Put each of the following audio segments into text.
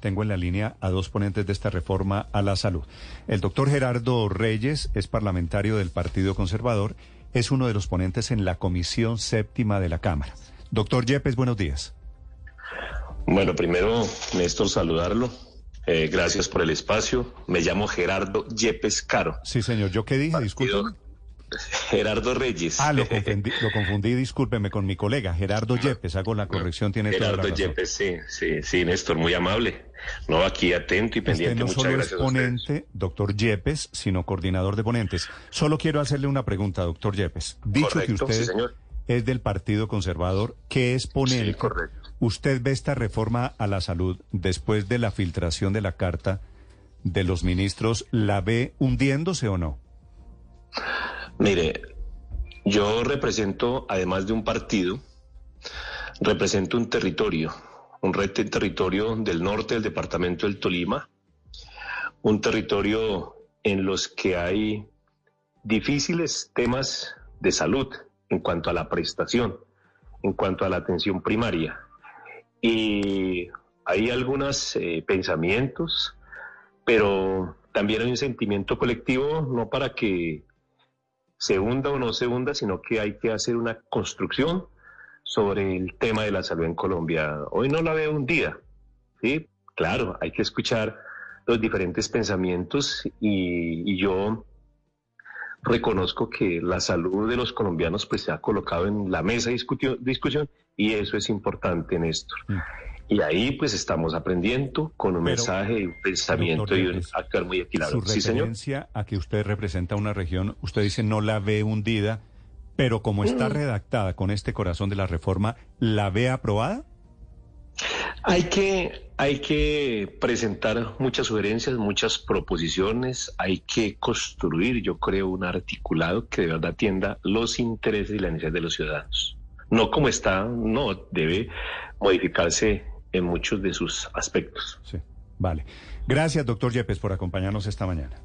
Tengo en la línea a dos ponentes de esta reforma a la salud. El doctor Gerardo Reyes es parlamentario del Partido Conservador, es uno de los ponentes en la Comisión Séptima de la Cámara. Doctor Yepes, buenos días. Bueno, primero, Néstor, saludarlo. Eh, gracias por el espacio. Me llamo Gerardo Yepes Caro. Sí, señor. ¿Yo qué dije? Discúlpeme. Gerardo Reyes. Ah, lo confundí, lo confundí, discúlpeme, con mi colega, Gerardo Yepes. Hago la corrección, tiene toda la Gerardo razón. Yepes, sí, sí, sí, Néstor, muy amable. No, aquí atento y Usted pendiente. no Muchas solo es gracias. ponente, doctor Yepes, sino coordinador de ponentes. Solo quiero hacerle una pregunta, doctor Yepes. Dicho Correcto, que sí, usted señor. es del Partido Conservador, que es ponente, Sí, correcto. ¿usted ve esta reforma a la salud después de la filtración de la carta de los ministros, la ve hundiéndose o no? Mire, yo represento, además de un partido, represento un territorio, un red de territorio del norte del departamento del Tolima, un territorio en los que hay difíciles temas de salud en cuanto a la prestación, en cuanto a la atención primaria. Y hay algunos eh, pensamientos, pero también hay un sentimiento colectivo, no para que se hunda o no se hunda, sino que hay que hacer una construcción sobre el tema de la salud en Colombia. Hoy no la veo hundida, ¿sí? Claro, hay que escuchar los diferentes pensamientos y, yo reconozco que la salud de los colombianos pues se ha colocado en la mesa de discusión y eso es importante, Néstor. Mm. Y ahí pues estamos aprendiendo con un Pero, mensaje y un pensamiento doctor y un actuar muy Su equilibrado. Sí, señor. referencia a que usted representa una región, usted dice no la ve hundida, pero como Mm. está redactada con este corazón de la reforma, ¿la ve aprobada? Hay que, hay que presentar muchas sugerencias, muchas proposiciones, hay que construir, yo creo, un articulado que de verdad atienda los intereses y las necesidades de los ciudadanos. No como está, no, debe modificarse en muchos de sus aspectos. Sí, vale. Gracias, doctor Yepes, por acompañarnos esta mañana.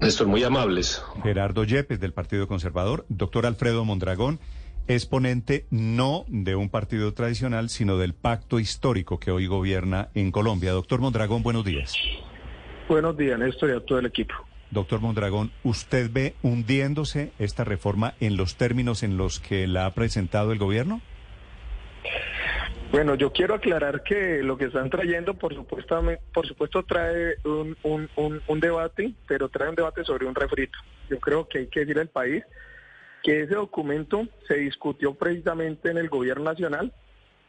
Néstor, muy amables. Gerardo Yepes, del Partido Conservador. Doctor Alfredo Mondragón es ponente no de un partido tradicional, sino del pacto histórico que hoy gobierna en Colombia. Doctor Mondragón, buenos días. Buenos días, Néstor, y a todo el equipo. Doctor Mondragón, ¿usted ve hundiéndose esta reforma en los términos en los que la ha presentado el gobierno? Bueno, yo quiero aclarar que lo que están trayendo, por supuesto, por supuesto trae un, debate, pero trae un debate sobre un refrito. Yo creo que hay que decir al país que ese documento se discutió precisamente en el gobierno nacional,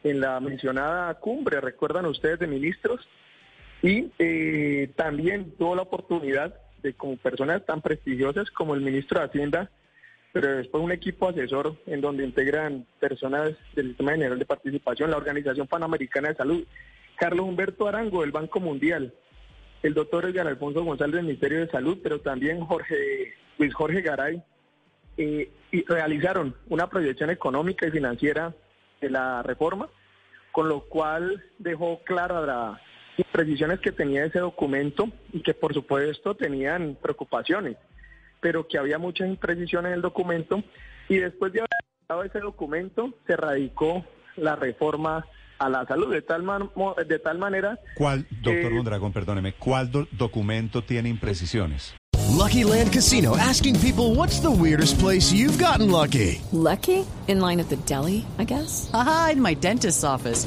en la mencionada cumbre, recuerdan ustedes, de ministros, y eh, también tuvo la oportunidad de, como personas tan prestigiosas como el ministro de Hacienda, pero después un equipo asesor en donde integran personas del Sistema General de Participación, la Organización Panamericana de Salud, Carlos Humberto Arango del Banco Mundial, el doctor Edgar Alfonso González del Ministerio de Salud, pero también Luis Jorge Garay, eh, y realizaron una proyección económica y financiera de la reforma, con lo cual dejó claras las imprecisiones que tenía ese documento y que por supuesto tenían preocupaciones pero que había muchas imprecisiones en el documento y después de haber dado ese documento se radicó la reforma a la salud de tal man- de tal manera ¿Cuál, doctor Eh, Mondragón, perdóneme, cuál do- documento tiene imprecisiones? Lucky Land Casino asking people what's the weirdest place you've gotten lucky? Lucky? In line at the deli, I guess? Aha, in my dentist's office.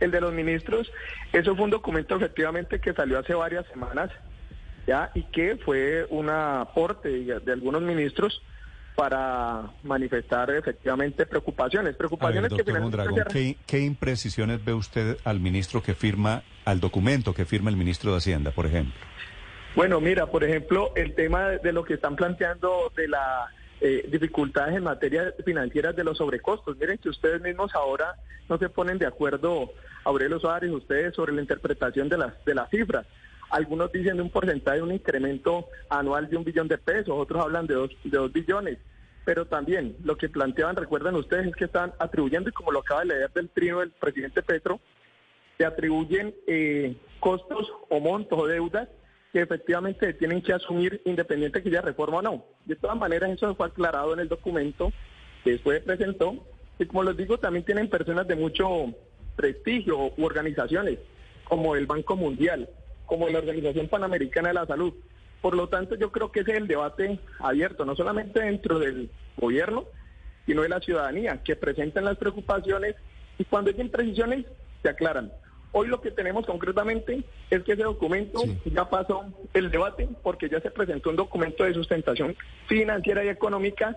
El de los ministros eso fue un documento efectivamente que salió hace varias semanas ¿ya? y que fue un aporte de algunos ministros para manifestar efectivamente preocupaciones. Preocupaciones ver, doctor Mondragón, ¿qué, ¿qué, imprecisiones ve usted al ministro que firma, al documento que firma el ministro de Hacienda, por ejemplo? Bueno, mira, por ejemplo, el tema de, lo que están planteando de las eh, dificultades en materia financiera de los sobrecostos. Miren que ustedes mismos ahora no se ponen de acuerdo, Aurelio Suárez, ustedes, sobre la interpretación de las, de las cifras. Algunos dicen de un porcentaje, un incremento anual de un billón de pesos, otros hablan de dos, de dos billones. Pero también lo que planteaban, recuerden ustedes, es que están atribuyendo, y como lo acaba de leer del trino del presidente Petro, se atribuyen eh, costos o montos o deudas que efectivamente tienen que asumir independiente que haya reforma o no. De todas maneras, eso fue aclarado en el documento que después presentó. Y como les digo, también tienen personas de mucho prestigio u organizaciones, como el Banco Mundial, como la Organización Panamericana de la Salud. Por lo tanto, yo creo que ese es el debate abierto, no solamente dentro del gobierno, sino de la ciudadanía, que presentan las preocupaciones y cuando hay imprecisiones se aclaran. Hoy lo que tenemos concretamente es que ese documento ya pasó el debate porque ya se presentó un documento de sustentación financiera y económica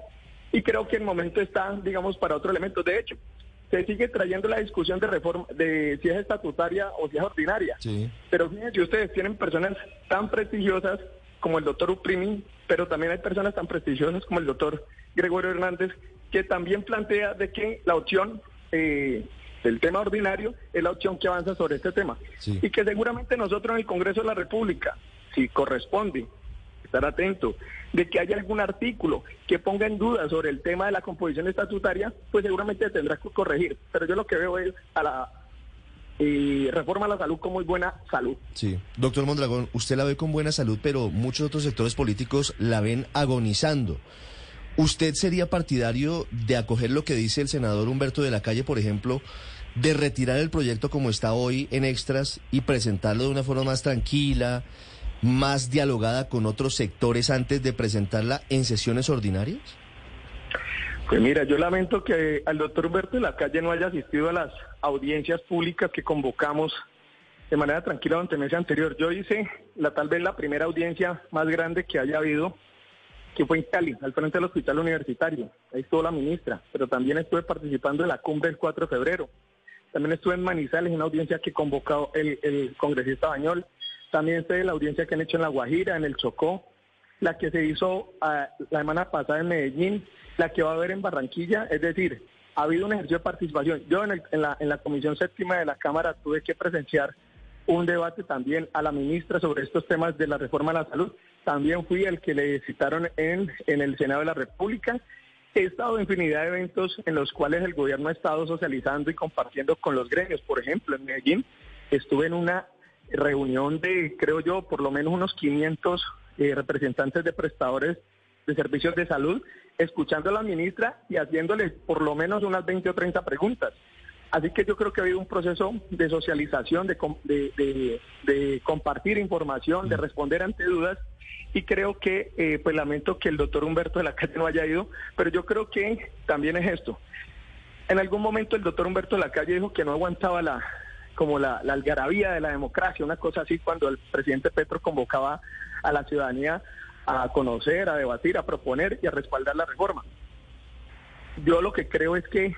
y creo que el momento está, digamos, para otro elemento. De hecho, se sigue trayendo la discusión de reforma, de si es estatutaria o si es ordinaria. Pero fíjense, ustedes tienen personas tan prestigiosas como el doctor Uprimi, pero también hay personas tan prestigiosas como el doctor Gregorio Hernández, que también plantea de que la opción eh, del tema ordinario es la opción que avanza sobre este tema. Y que seguramente nosotros en el Congreso de la República, si corresponde, estar atento, de que haya algún artículo que ponga en duda sobre el tema de la composición estatutaria, pues seguramente tendrá que corregir. Pero yo lo que veo es a la eh, reforma a la salud con muy buena salud. Sí, doctor Mondragón, usted la ve con buena salud, pero muchos otros sectores políticos la ven agonizando. ¿Usted sería partidario de acoger lo que dice el senador Humberto de la Calle, por ejemplo, de retirar el proyecto como está hoy en extras y presentarlo de una forma más tranquila, más dialogada con otros sectores antes de presentarla en sesiones ordinarias? Pues mira, yo lamento que al doctor Humberto de la Calle no haya asistido a las audiencias públicas que convocamos de manera tranquila durante el mes anterior. Yo hice la tal vez la primera audiencia más grande que haya habido, que fue en Cali, al frente del hospital universitario. Ahí estuvo la ministra, pero también estuve participando en la cumbre el 4 de febrero. También estuve en Manizales, en una audiencia que convocó el, el congresista Bañol. También estoy en la audiencia que han hecho en La Guajira, en el Chocó, la que se hizo ah, la semana pasada en Medellín, la que va a haber en Barranquilla. Es decir, ha habido un ejercicio de participación. Yo en, la, en la Comisión Séptima de la Cámara tuve que presenciar un debate también a la ministra sobre estos temas de la reforma a la salud. También fui el que le citaron en, en el Senado de la República. He estado en infinidad de eventos en los cuales el gobierno ha estado socializando y compartiendo con los gremios. Por ejemplo, en Medellín estuve en una reunión de, creo yo, por lo menos unos 500 eh, representantes de prestadores de servicios de salud, escuchando a la ministra y haciéndole por lo menos unas 20 o 30 preguntas. Así que yo creo que ha habido un proceso de socialización, de, de, compartir información, de mm. responder ante dudas y creo que, eh, pues lamento que el doctor Humberto de la Calle no haya ido, pero yo creo que también es esto. En algún momento el doctor Humberto de la Calle dijo que no aguantaba la, como la, la algarabía de la democracia, una cosa así cuando el presidente Petro convocaba a la ciudadanía a conocer, a debatir, a proponer y a respaldar la reforma. Yo lo que creo es que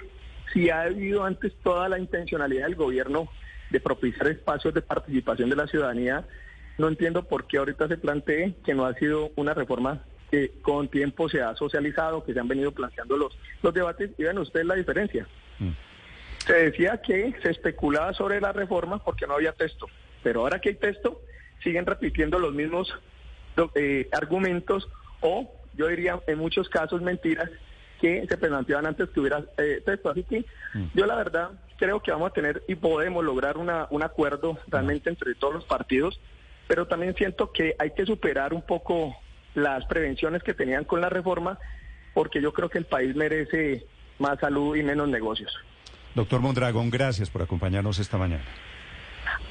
si ha habido antes toda la intencionalidad del gobierno de propiciar espacios de participación de la ciudadanía, no entiendo por qué ahorita se plantee que no ha sido una reforma que con tiempo se ha socializado, que se han venido planteando los, los debates y vean ustedes la diferencia. Mm. Se decía que se especulaba sobre la reforma porque no había texto, pero ahora que hay texto, siguen repitiendo los mismos eh, argumentos o, yo diría, en muchos casos mentiras que se planteaban antes que hubiera eh, texto. Así que mm. yo la verdad creo que vamos a tener y podemos lograr una, un acuerdo realmente entre todos los partidos, pero también siento que hay que superar un poco las prevenciones que tenían con la reforma, porque yo creo que el país merece más salud y menos negocios. Doctor Mondragón, gracias por acompañarnos esta mañana.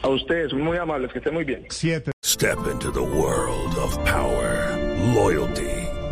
A ustedes, muy amables, que estén muy bien. Siete. Step into the world of power, loyalty.